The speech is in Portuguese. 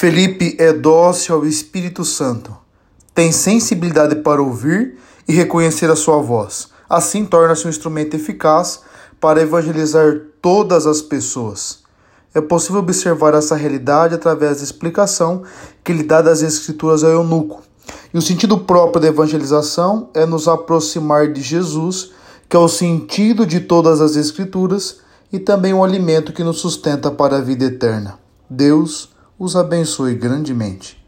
Felipe é dócil ao Espírito Santo, tem sensibilidade para ouvir e reconhecer a sua voz. Assim torna-se um instrumento eficaz para evangelizar todas as pessoas. É possível observar essa realidade através da explicação que lhe dá das Escrituras ao eunuco. E o sentido próprio da evangelização é nos aproximar de Jesus, que é o sentido de todas as Escrituras e também o alimento que nos sustenta para a vida eterna. Deus os abençoe grandemente.